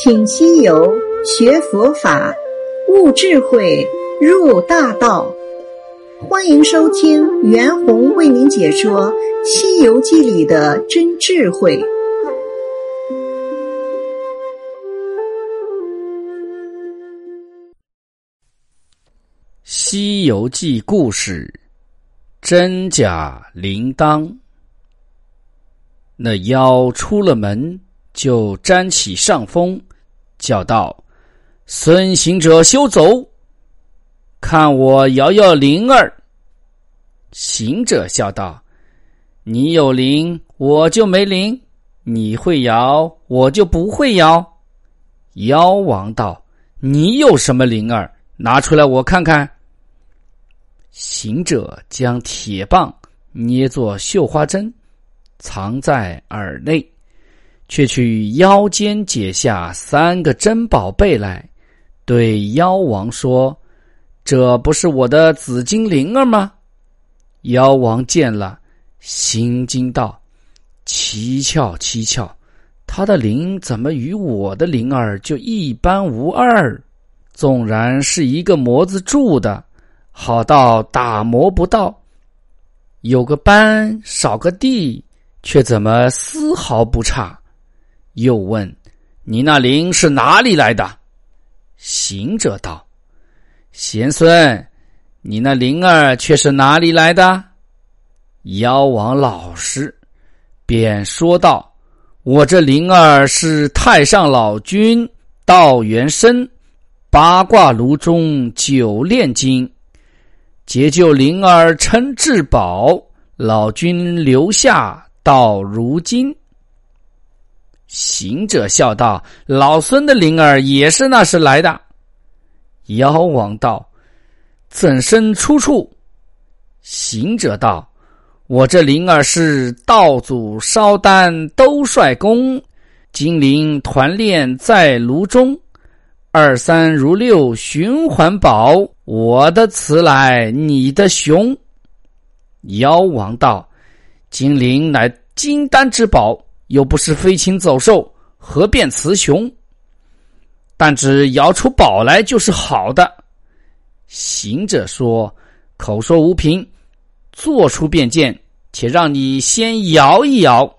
请西游学佛法，悟智慧，入大道。欢迎收听袁弘为您解说《西游记》里的真智慧。《西游记》故事：真假铃铛。那妖出了门，就沾起上风，叫道：“孙行者，休走！看我摇摇铃儿。”行者笑道：“你有铃，我就没铃；你会摇，我就不会摇。”妖王道：“你有什么铃儿？拿出来我看看。”行者将铁棒捏作绣花针。藏在耳内，却去腰间解下三个珍宝贝来，对妖王说：“这不是我的紫金铃儿吗？”妖王见了，心惊道：“蹊跷蹊跷，他的铃怎么与我的铃儿就一般无二？纵然是一个模子铸的，好到打磨不到，有个斑少个地。”却怎么丝毫不差？又问：“你那灵是哪里来的？”行者道：“贤孙，你那灵儿却是哪里来的？”妖王老实，便说道：“我这灵儿是太上老君道元生八卦炉中九炼金，解救灵儿称至宝，老君留下。”到如今，行者笑道：“老孙的灵儿也是那时来的。”妖王道：“怎生出处？”行者道：“我这灵儿是道祖烧丹兜率宫，精灵团炼在炉中，二三如六循环宝。我的雌来，你的雄。”妖王道。精灵乃金丹之宝，又不是飞禽走兽，何变雌雄？但只摇出宝来就是好的。行者说：“口说无凭，做出便见。且让你先摇一摇。”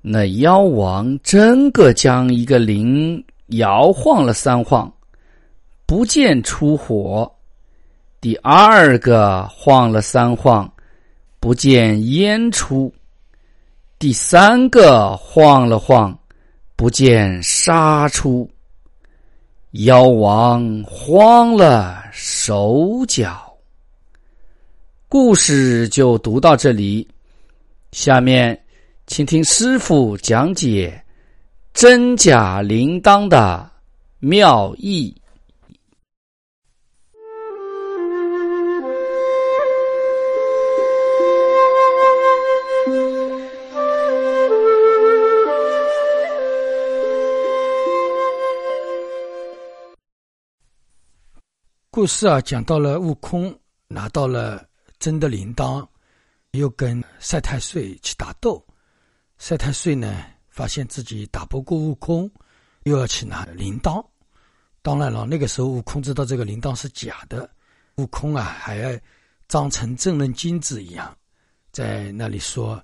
那妖王真个将一个铃摇晃了三晃，不见出火；第二个晃了三晃。不见烟出，第三个晃了晃，不见杀出。妖王慌了手脚。故事就读到这里，下面请听师傅讲解真假铃铛的妙意。故事啊，讲到了悟空拿到了真的铃铛，又跟赛太岁去打斗。赛太岁呢，发现自己打不过悟空，又要去拿铃铛。当然了，那个时候悟空知道这个铃铛是假的，悟空啊，还要装成正人君子一样，在那里说：“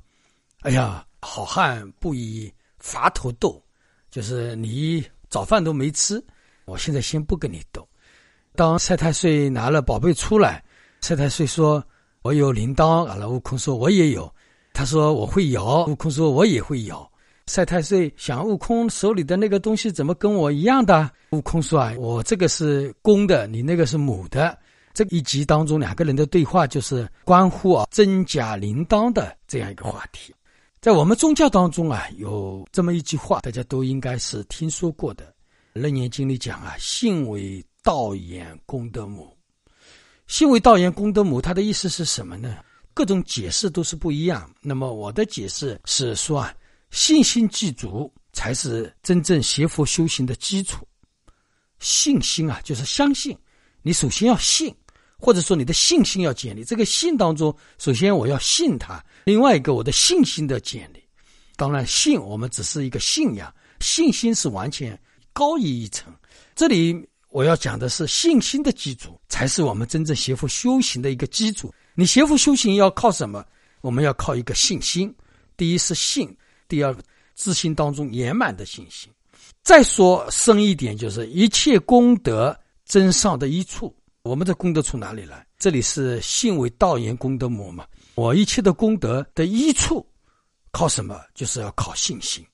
哎呀，好汉不以伐头斗，就是你早饭都没吃，我现在先不跟你斗。”当赛太岁拿了宝贝出来，赛太岁说：“我有铃铛。”完了，悟空说：“我也有。”他说：“我会摇。”悟空说：“我也会摇。”赛太岁想：悟空手里的那个东西怎么跟我一样的？悟空说：“啊，我这个是公的，你那个是母的。”这一集当中，两个人的对话就是关乎啊真假铃铛的这样一个话题。在我们宗教当中啊，有这么一句话，大家都应该是听说过的，《楞严经》里讲啊：“信为。”道演功德母，信为道言功德母，它的意思是什么呢？各种解释都是不一样。那么我的解释是说啊，信心具足才是真正学佛修行的基础。信心啊，就是相信。你首先要信，或者说你的信心要建立。这个信当中，首先我要信他，另外一个我的信心的建立。当然，信我们只是一个信仰，信心是完全高一一层。这里我要讲的是信心的基础，才是我们真正学佛修行的一个基础。你学佛修行要靠什么？我们要靠一个信心。第一是信，第二自信当中圆满的信心。再说深一点，就是一切功德真上的一处。我们的功德从哪里来？这里是信为道言功德母嘛。我一切的功德的一处，靠什么？就是要靠信心。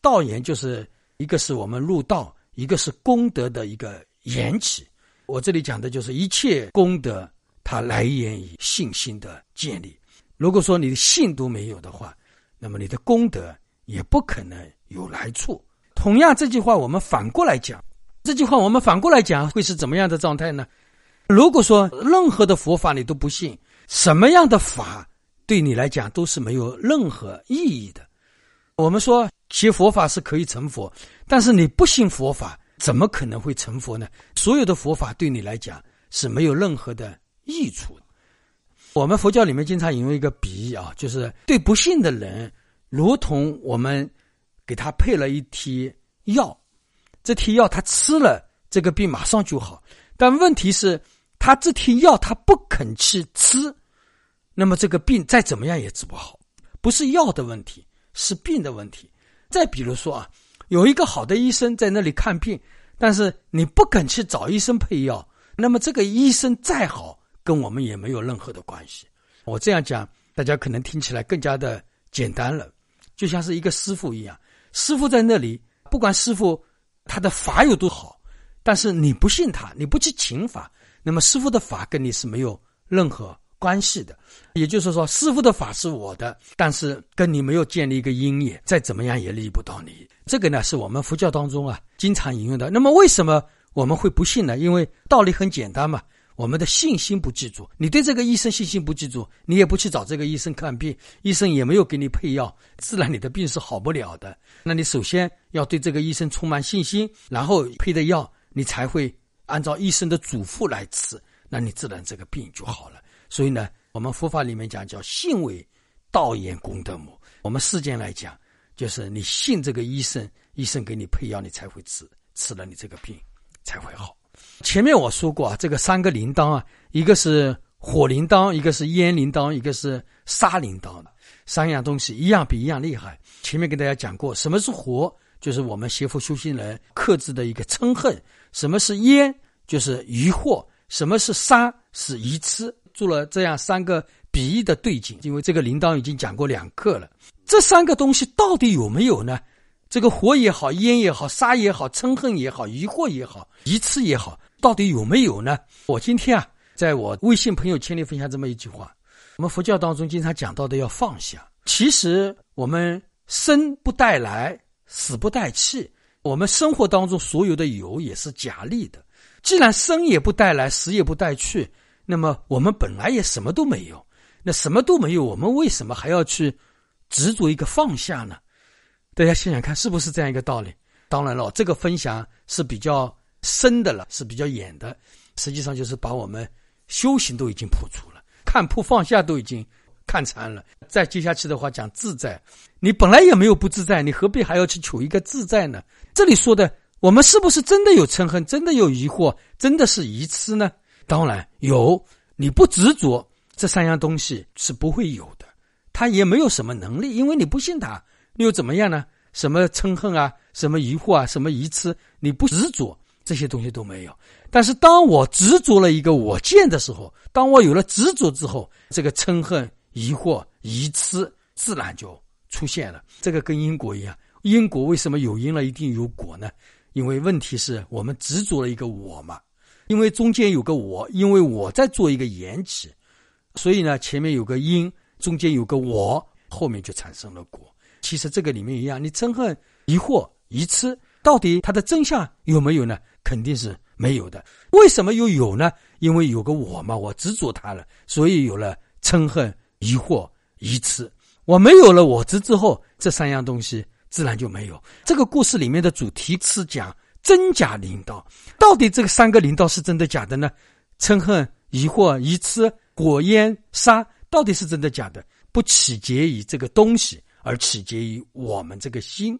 道言就是一个是我们入道，一个是功德的一个缘起。我这里讲的就是一切功德，它来源于信心的建立。如果说你的信都没有的话，那么你的功德也不可能有来处。同样，这句话我们反过来讲，这句话我们反过来讲会是怎么样的状态呢？如果说任何的佛法你都不信，什么样的法对你来讲都是没有任何意义的。我们说学佛法是可以成佛，但是你不信佛法，怎么可能会成佛呢？所有的佛法对你来讲是没有任何的益处。我们佛教里面经常引用一个比喻啊，就是对不信的人，如同我们给他配了一贴药，这贴药他吃了，这个病马上就好。但问题是，他这贴药他不肯去吃，那么这个病再怎么样也治不好，不是药的问题，是病的问题。再比如说啊，有一个好的医生在那里看病，但是你不肯去找医生配药，那么这个医生再好，跟我们也没有任何的关系。我这样讲，大家可能听起来更加的简单了，就像是一个师傅一样，师傅在那里，不管师傅他的法有多好。但是你不信他，你不去请法，那么师傅的法跟你是没有任何关系的。也就是说，师傅的法是我的，但是跟你没有建立一个因缘，再怎么样也利不到你。这个呢，是我们佛教当中啊经常引用的。那么为什么我们会不信呢？因为道理很简单嘛，我们的信心不记住。你对这个医生信心不记住，你也不去找这个医生看病，医生也没有给你配药，自然你的病是好不了的。那你首先要对这个医生充满信心，然后配的药。你才会按照医生的嘱咐来吃，那你自然这个病就好了。所以呢，我们佛法里面讲叫信为道言功德母。我们世间来讲，就是你信这个医生，医生给你配药，你才会吃，吃了你这个病才会好。前面我说过啊，这个三个铃铛啊，一个是火铃铛，一个是烟铃铛，一个是沙铃铛，三样东西一样比一样厉害。前面跟大家讲过，什么是火？就是我们邪佛修行人克制的一个嗔恨。什么是烟？就是疑惑。什么是杀？是愚痴。做了这样三个比喻的对景，因为这个铃铛已经讲过两课了。这三个东西到底有没有呢？这个火也好，烟也好，杀也好，嗔恨也好，疑惑也好，愚痴也好，到底有没有呢？我今天啊，在我微信朋友圈里分享这么一句话：我们佛教当中经常讲到的要放下。其实我们生不带来，死不带去。我们生活当中所有的有也是假立的，既然生也不带来，死也不带去，那么我们本来也什么都没有。那什么都没有，我们为什么还要去执着一个放下呢？大家想想看，是不是这样一个道理？当然了，这个分享是比较深的了，是比较远的，实际上就是把我们修行都已经破除了，看破放下都已经。看穿了，再接下去的话讲自在，你本来也没有不自在，你何必还要去求一个自在呢？这里说的，我们是不是真的有嗔恨，真的有疑惑，真的是愚痴呢？当然有，你不执着这三样东西是不会有的，他也没有什么能力，因为你不信他，又怎么样呢？什么嗔恨啊，什么疑惑啊，什么疑痴，你不执着这些东西都没有。但是当我执着了一个我见的时候，当我有了执着之后，这个嗔恨。疑惑、疑痴自然就出现了。这个跟因果一样，因果为什么有因了一定有果呢？因为问题是我们执着了一个我嘛，因为中间有个我，因为我在做一个缘起，所以呢前面有个因，中间有个我，后面就产生了果。其实这个里面一样，你憎恨、疑惑、疑痴，到底它的真相有没有呢？肯定是没有的。为什么又有呢？因为有个我嘛，我执着它了，所以有了嗔恨。疑惑、疑痴，我没有了我执之后，这三样东西自然就没有。这个故事里面的主题是讲真假领导，到底这个三个领导是真的假的呢？嗔恨、疑惑、疑痴、果烟、杀，到底是真的假的？不取决于这个东西，而取决于我们这个心。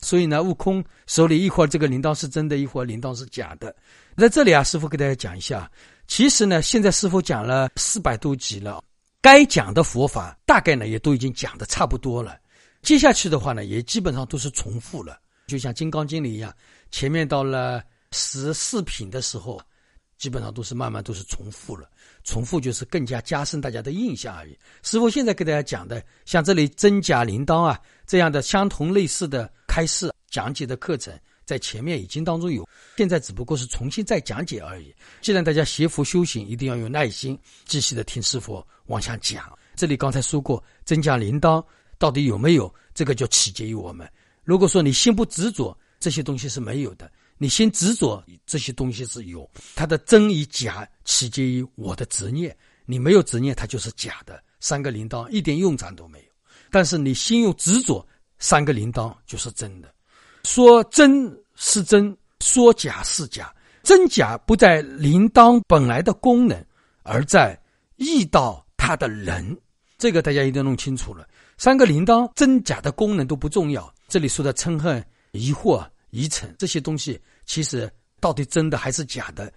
所以呢，悟空手里一会儿这个铃铛是真的，一会儿铃铛是假的。在这里啊，师傅给大家讲一下，其实呢，现在师傅讲了四百多集了，该讲的佛法大概呢也都已经讲的差不多了。接下去的话呢，也基本上都是重复了，就像《金刚经》里一样，前面到了十四品的时候，基本上都是慢慢都是重复了。重复就是更加加深大家的印象而已。师傅现在给大家讲的，像这里真假铃铛啊这样的相同类似的开示讲解的课程，在前面已经当中有，现在只不过是重新再讲解而已。既然大家学佛修行，一定要有耐心，继续的听师傅往下讲。这里刚才说过，真假铃铛到底有没有，这个就取决于我们。如果说你心不执着，这些东西是没有的。你心执着这些东西是有，它的真与假取决于我的执念。你没有执念，它就是假的。三个铃铛一点用场都没有。但是你心有执着，三个铃铛就是真的。说真是真，说假是假。真假不在铃铛本来的功能，而在遇到它的人。这个大家一定要弄清楚了。三个铃铛真假的功能都不重要。这里说的嗔恨、疑惑。疑尘这些东西，其实到底真的还是假的，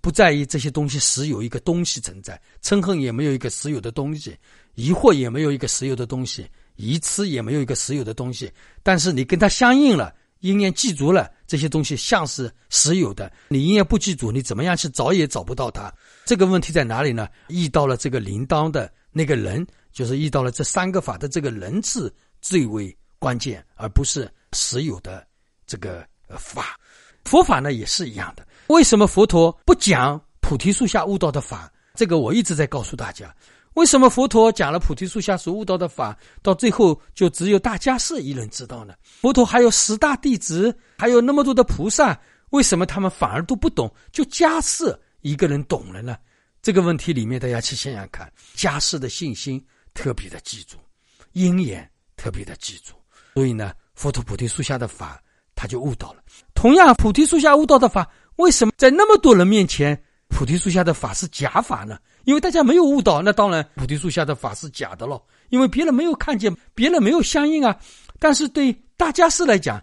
不在于这些东西实有一个东西存在，嗔恨也没有一个实有的东西，疑惑也没有一个实有的东西，疑痴也没有一个实有的东西。但是你跟它相应了，因念记住了，这些东西像是实有的。你因念不记住，你怎么样去找也找不到它。这个问题在哪里呢？遇到了这个铃铛的那个人，就是遇到了这三个法的这个人字最为关键，而不是实有的。这个法，佛法呢也是一样的。为什么佛陀不讲菩提树下悟道的法？这个我一直在告诉大家。为什么佛陀讲了菩提树下所悟道的法，到最后就只有大家是一人知道呢？佛陀还有十大弟子，还有那么多的菩萨，为什么他们反而都不懂？就迦士一个人懂了呢？这个问题里面，大家去想想看，迦士的信心特别的记住，因缘特别的记住，所以呢，佛陀菩提树下的法。他就悟到了。同样，菩提树下悟道的法，为什么在那么多人面前，菩提树下的法是假法呢？因为大家没有悟到，那当然菩提树下的法是假的了。因为别人没有看见，别人没有相应啊。但是对大家士来讲，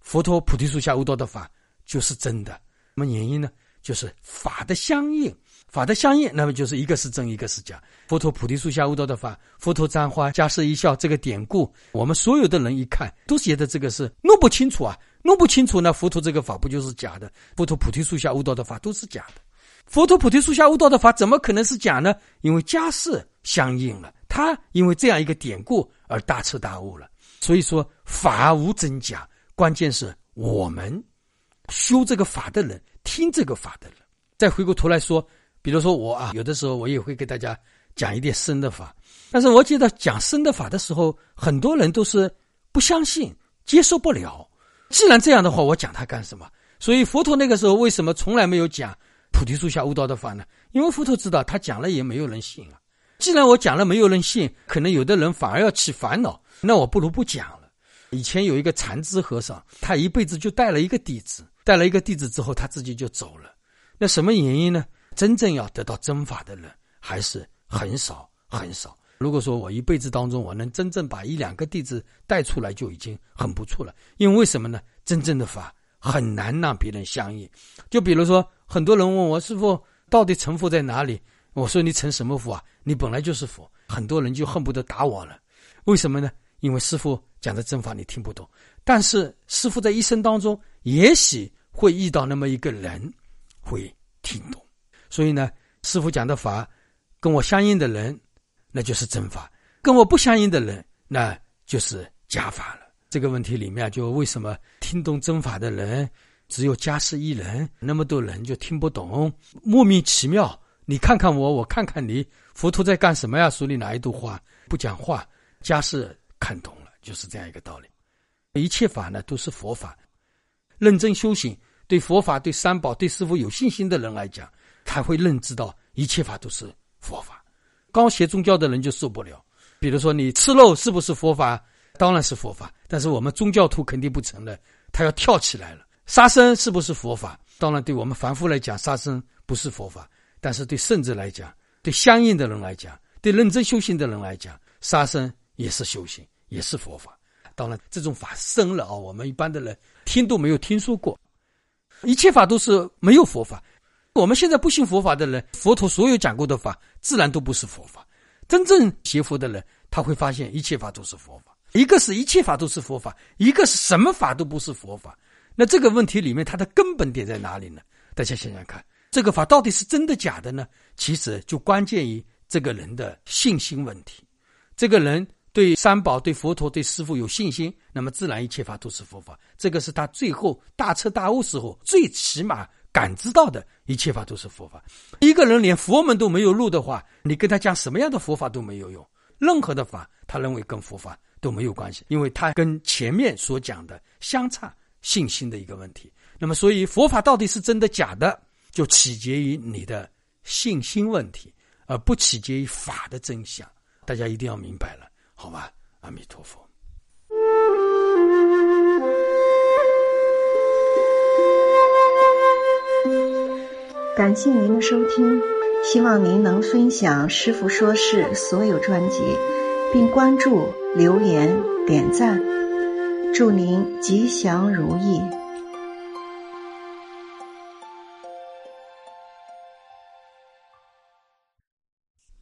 佛陀菩提树下悟道的法就是真的。什么原因呢？就是法的相应。法的相应，那么就是一个是真，一个是假。佛陀菩提树下悟道的法，佛陀拈花，迦叶一笑，这个典故，我们所有的人一看，都觉得这个是弄不清楚啊，弄不清楚呢。佛陀这个法不就是假的？佛陀菩提树下悟道的法都是假的。佛陀菩提树下悟道的法怎么可能是假呢？因为迦叶相应了，他因为这样一个典故而大彻大悟了。所以说法无真假，关键是我们修这个法的人，听这个法的人，再回过头来说。比如说我啊，有的时候我也会给大家讲一点生的法，但是我记得讲生的法的时候，很多人都是不相信、接受不了。既然这样的话，我讲它干什么？所以佛陀那个时候为什么从来没有讲菩提树下悟道的法呢？因为佛陀知道他讲了也没有人信啊。既然我讲了没有人信，可能有的人反而要起烦恼，那我不如不讲了。以前有一个禅知和尚，他一辈子就带了一个弟子，带了一个弟子之后，他自己就走了。那什么原因呢？真正要得到真法的人还是很少很少。如果说我一辈子当中我能真正把一两个弟子带出来，就已经很不错了。因为为什么呢？真正的法很难让别人相应。就比如说，很多人问我师傅到底成佛在哪里？我说你成什么佛啊？你本来就是佛。很多人就恨不得打我了。为什么呢？因为师傅讲的真法你听不懂。但是师傅在一生当中，也许会遇到那么一个人会听懂。所以呢，师傅讲的法，跟我相应的人，那就是真法；跟我不相应的人，那就是假法了。这个问题里面，就为什么听懂真法的人只有家世一人，那么多人就听不懂，莫名其妙。你看看我，我看看你，佛陀在干什么呀？手里拿一朵花，不讲话，家世看懂了，就是这样一个道理。一切法呢，都是佛法。认真修行，对佛法、对三宝、对师傅有信心的人来讲。他会认知到一切法都是佛法，刚学宗教的人就受不了。比如说，你吃肉是不是佛法？当然是佛法，但是我们宗教徒肯定不承认，他要跳起来了。杀生是不是佛法？当然，对我们凡夫来讲，杀生不是佛法，但是对圣者来讲，对相应的人来讲，对认真修行的人来讲，杀生也是修行，也是佛法。当然这种法深了啊，我们一般的人听都没有听说过。一切法都是没有佛法。我们现在不信佛法的人，佛陀所有讲过的法，自然都不是佛法。真正学佛的人，他会发现一切法都是佛法。一个是一切法都是佛法，一个是什么法都不是佛法。那这个问题里面，它的根本点在哪里呢？大家想想看，这个法到底是真的假的呢？其实就关键于这个人的信心问题。这个人对三宝、对佛陀、对师父有信心，那么自然一切法都是佛法。这个是他最后大彻大悟时候最起码。感知到的一切法都是佛法。一个人连佛门都没有入的话，你跟他讲什么样的佛法都没有用。任何的法，他认为跟佛法都没有关系，因为他跟前面所讲的相差信心的一个问题。那么，所以佛法到底是真的假的，就取决于你的信心问题，而不取决于法的真相。大家一定要明白了，好吧？阿弥陀佛。感谢您的收听，希望您能分享《师傅说事》所有专辑，并关注、留言、点赞，祝您吉祥如意。